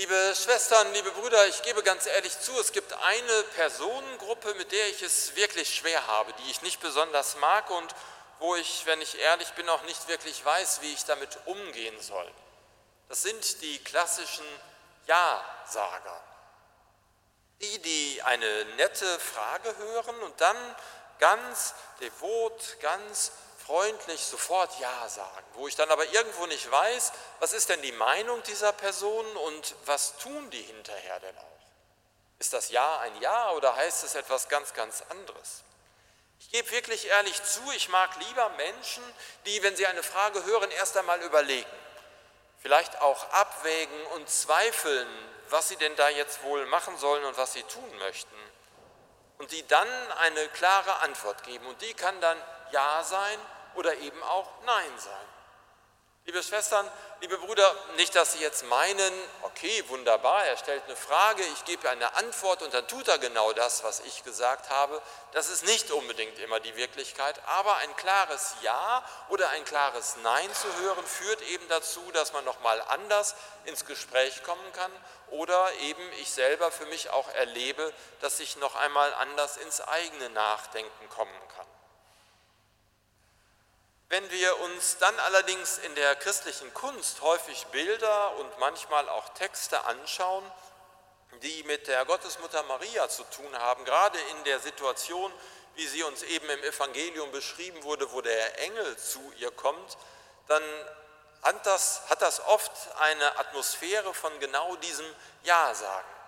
Liebe Schwestern, liebe Brüder, ich gebe ganz ehrlich zu, es gibt eine Personengruppe, mit der ich es wirklich schwer habe, die ich nicht besonders mag und wo ich, wenn ich ehrlich bin, auch nicht wirklich weiß, wie ich damit umgehen soll. Das sind die klassischen Ja-Sager. Die, die eine nette Frage hören und dann ganz devot, ganz freundlich sofort Ja sagen, wo ich dann aber irgendwo nicht weiß, was ist denn die Meinung dieser Person und was tun die hinterher denn auch? Ist das Ja ein Ja oder heißt es etwas ganz, ganz anderes? Ich gebe wirklich ehrlich zu, ich mag lieber Menschen, die, wenn sie eine Frage hören, erst einmal überlegen vielleicht auch abwägen und zweifeln, was sie denn da jetzt wohl machen sollen und was sie tun möchten. Und die dann eine klare Antwort geben. Und die kann dann Ja sein oder eben auch Nein sein. Liebe Schwestern, liebe Brüder, nicht, dass Sie jetzt meinen, okay, wunderbar, er stellt eine Frage, ich gebe eine Antwort und dann tut er genau das, was ich gesagt habe. Das ist nicht unbedingt immer die Wirklichkeit, aber ein klares Ja oder ein klares Nein zu hören führt eben dazu, dass man nochmal anders ins Gespräch kommen kann oder eben ich selber für mich auch erlebe, dass ich noch einmal anders ins eigene Nachdenken kommen kann. Wenn wir uns dann allerdings in der christlichen Kunst häufig Bilder und manchmal auch Texte anschauen, die mit der Gottesmutter Maria zu tun haben, gerade in der Situation, wie sie uns eben im Evangelium beschrieben wurde, wo der Engel zu ihr kommt, dann hat das, hat das oft eine Atmosphäre von genau diesem Ja-Sagen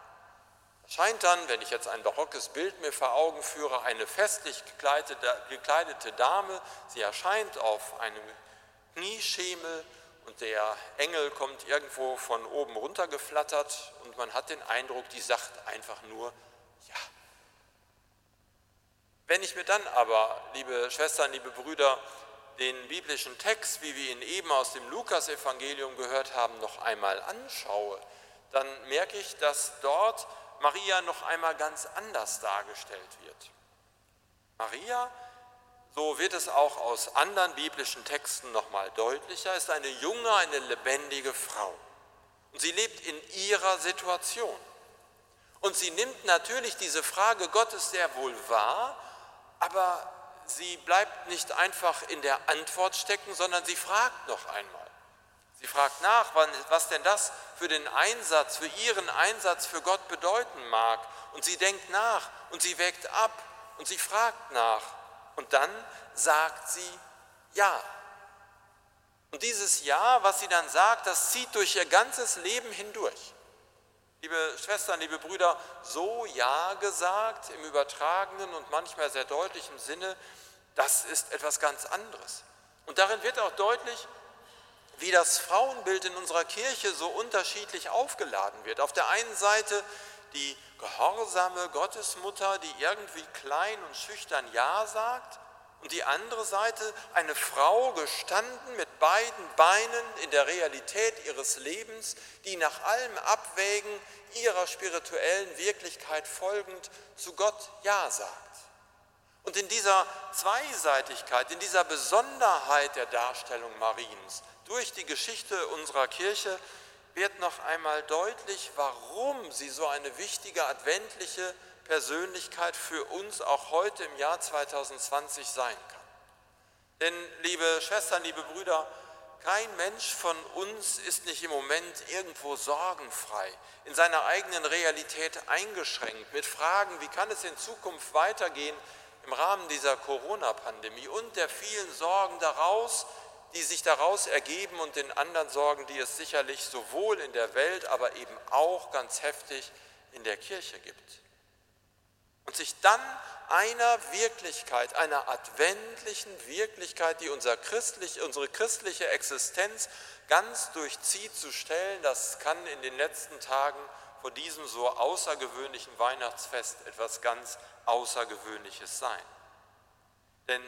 scheint dann, wenn ich jetzt ein barockes Bild mir vor Augen führe, eine festlich gekleidete, gekleidete Dame, sie erscheint auf einem Knieschemel und der Engel kommt irgendwo von oben runter geflattert und man hat den Eindruck, die sagt einfach nur Ja. Wenn ich mir dann aber, liebe Schwestern, liebe Brüder, den biblischen Text, wie wir ihn eben aus dem Lukasevangelium gehört haben, noch einmal anschaue, dann merke ich, dass dort Maria noch einmal ganz anders dargestellt wird. Maria, so wird es auch aus anderen biblischen Texten nochmal deutlicher, ist eine junge, eine lebendige Frau. Und sie lebt in ihrer Situation. Und sie nimmt natürlich diese Frage Gottes sehr wohl wahr, aber sie bleibt nicht einfach in der Antwort stecken, sondern sie fragt noch einmal. Sie fragt nach, was denn das für den Einsatz, für ihren Einsatz für Gott bedeuten mag. Und sie denkt nach und sie wägt ab und sie fragt nach. Und dann sagt sie Ja. Und dieses Ja, was sie dann sagt, das zieht durch ihr ganzes Leben hindurch. Liebe Schwestern, liebe Brüder, so Ja gesagt im übertragenen und manchmal sehr deutlichen Sinne, das ist etwas ganz anderes. Und darin wird auch deutlich, wie das Frauenbild in unserer Kirche so unterschiedlich aufgeladen wird. Auf der einen Seite die gehorsame Gottesmutter, die irgendwie klein und schüchtern Ja sagt, und die andere Seite eine Frau gestanden mit beiden Beinen in der Realität ihres Lebens, die nach allem Abwägen ihrer spirituellen Wirklichkeit folgend zu Gott Ja sagt. Und in dieser Zweiseitigkeit, in dieser Besonderheit der Darstellung Mariens, durch die Geschichte unserer Kirche wird noch einmal deutlich, warum sie so eine wichtige adventliche Persönlichkeit für uns auch heute im Jahr 2020 sein kann. Denn, liebe Schwestern, liebe Brüder, kein Mensch von uns ist nicht im Moment irgendwo sorgenfrei, in seiner eigenen Realität eingeschränkt, mit Fragen, wie kann es in Zukunft weitergehen im Rahmen dieser Corona-Pandemie und der vielen Sorgen daraus, die sich daraus ergeben und den anderen Sorgen, die es sicherlich sowohl in der Welt, aber eben auch ganz heftig in der Kirche gibt. Und sich dann einer Wirklichkeit, einer adventlichen Wirklichkeit, die unser christlich, unsere christliche Existenz ganz durchzieht, zu stellen, das kann in den letzten Tagen vor diesem so außergewöhnlichen Weihnachtsfest etwas ganz Außergewöhnliches sein. Denn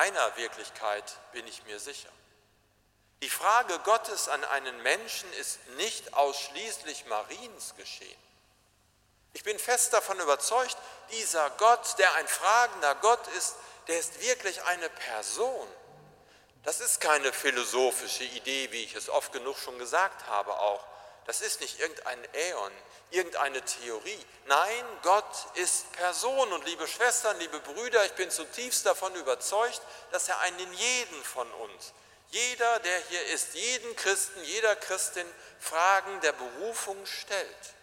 einer Wirklichkeit bin ich mir sicher. Die Frage Gottes an einen Menschen ist nicht ausschließlich Mariens geschehen. Ich bin fest davon überzeugt, dieser Gott, der ein fragender Gott ist, der ist wirklich eine Person. Das ist keine philosophische Idee, wie ich es oft genug schon gesagt habe auch. Das ist nicht irgendein Äon, irgendeine Theorie. Nein, Gott ist Person. Und liebe Schwestern, liebe Brüder, ich bin zutiefst davon überzeugt, dass er einen jeden von uns, jeder, der hier ist, jeden Christen, jeder Christin Fragen der Berufung stellt.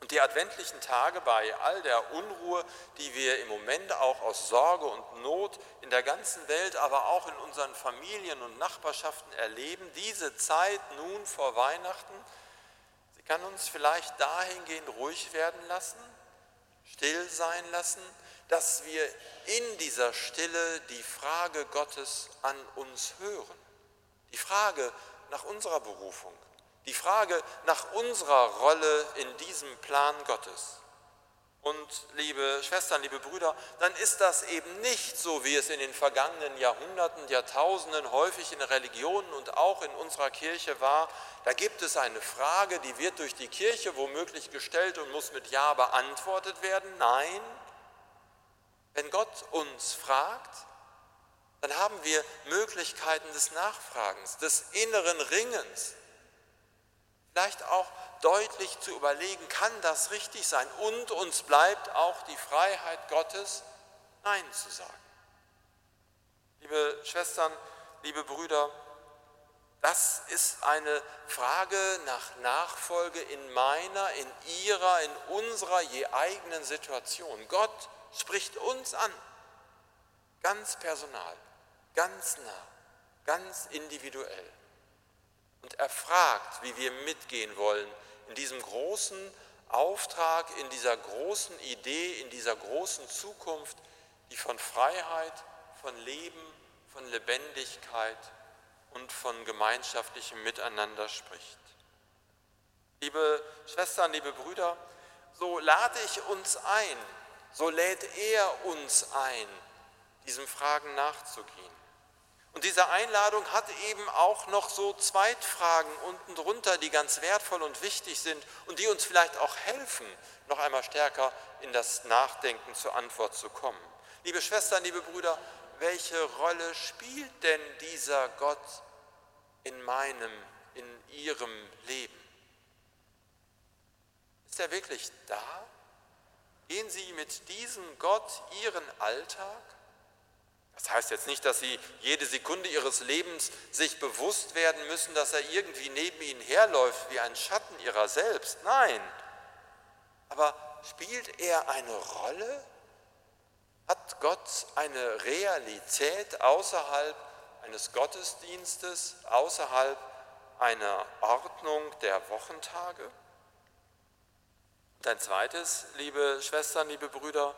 Und die adventlichen Tage bei all der Unruhe, die wir im Moment auch aus Sorge und Not in der ganzen Welt, aber auch in unseren Familien und Nachbarschaften erleben, diese Zeit nun vor Weihnachten, sie kann uns vielleicht dahingehend ruhig werden lassen, still sein lassen, dass wir in dieser Stille die Frage Gottes an uns hören. Die Frage nach unserer Berufung die Frage nach unserer Rolle in diesem Plan Gottes. Und liebe Schwestern, liebe Brüder, dann ist das eben nicht so, wie es in den vergangenen Jahrhunderten, Jahrtausenden häufig in Religionen und auch in unserer Kirche war. Da gibt es eine Frage, die wird durch die Kirche womöglich gestellt und muss mit Ja beantwortet werden. Nein, wenn Gott uns fragt, dann haben wir Möglichkeiten des Nachfragens, des inneren Ringens, vielleicht auch deutlich zu überlegen, kann das richtig sein? Und uns bleibt auch die Freiheit Gottes, Nein zu sagen. Liebe Schwestern, liebe Brüder, das ist eine Frage nach Nachfolge in meiner, in ihrer, in unserer je eigenen Situation. Gott spricht uns an, ganz personal, ganz nah, ganz individuell. Und er fragt, wie wir mitgehen wollen in diesem großen Auftrag, in dieser großen Idee, in dieser großen Zukunft, die von Freiheit, von Leben, von Lebendigkeit und von gemeinschaftlichem Miteinander spricht. Liebe Schwestern, liebe Brüder, so lade ich uns ein, so lädt er uns ein, diesen Fragen nachzugehen. Und diese Einladung hat eben auch noch so Zweitfragen unten drunter, die ganz wertvoll und wichtig sind und die uns vielleicht auch helfen, noch einmal stärker in das Nachdenken zur Antwort zu kommen. Liebe Schwestern, liebe Brüder, welche Rolle spielt denn dieser Gott in meinem, in Ihrem Leben? Ist er wirklich da? Gehen Sie mit diesem Gott Ihren Alltag? Das heißt jetzt nicht, dass Sie jede Sekunde Ihres Lebens sich bewusst werden müssen, dass er irgendwie neben Ihnen herläuft wie ein Schatten Ihrer selbst. Nein. Aber spielt er eine Rolle? Hat Gott eine Realität außerhalb eines Gottesdienstes, außerhalb einer Ordnung der Wochentage? Und ein zweites, liebe Schwestern, liebe Brüder,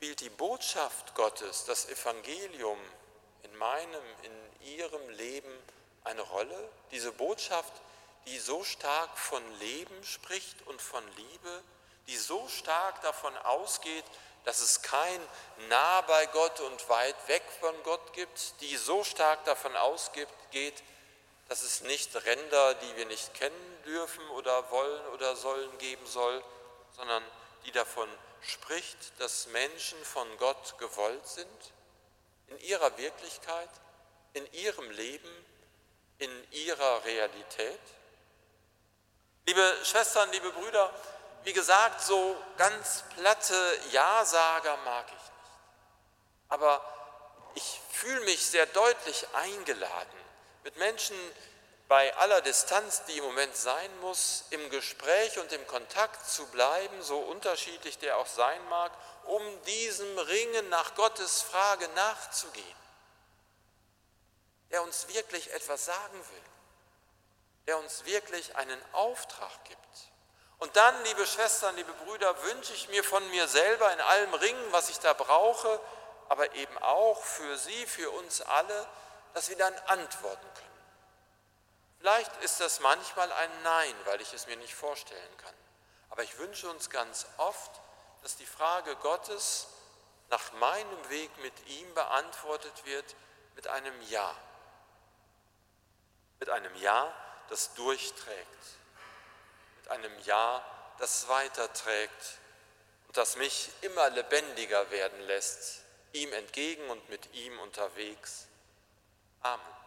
spielt die Botschaft Gottes, das Evangelium in meinem, in Ihrem Leben eine Rolle? Diese Botschaft, die so stark von Leben spricht und von Liebe, die so stark davon ausgeht, dass es kein nah bei Gott und weit weg von Gott gibt, die so stark davon ausgeht, dass es nicht Ränder, die wir nicht kennen dürfen oder wollen oder sollen geben soll, sondern die davon spricht, dass Menschen von Gott gewollt sind, in ihrer Wirklichkeit, in ihrem Leben, in ihrer Realität? Liebe Schwestern, liebe Brüder, wie gesagt, so ganz platte Ja-Sager mag ich nicht. Aber ich fühle mich sehr deutlich eingeladen, mit Menschen bei aller Distanz, die im Moment sein muss, im Gespräch und im Kontakt zu bleiben, so unterschiedlich der auch sein mag, um diesem Ringen nach Gottes Frage nachzugehen, der uns wirklich etwas sagen will, der uns wirklich einen Auftrag gibt. Und dann, liebe Schwestern, liebe Brüder, wünsche ich mir von mir selber in allem Ringen, was ich da brauche, aber eben auch für Sie, für uns alle, dass wir dann antworten können Vielleicht ist das manchmal ein Nein, weil ich es mir nicht vorstellen kann. Aber ich wünsche uns ganz oft, dass die Frage Gottes nach meinem Weg mit ihm beantwortet wird mit einem Ja. Mit einem Ja, das durchträgt. Mit einem Ja, das weiterträgt und das mich immer lebendiger werden lässt, ihm entgegen und mit ihm unterwegs. Amen.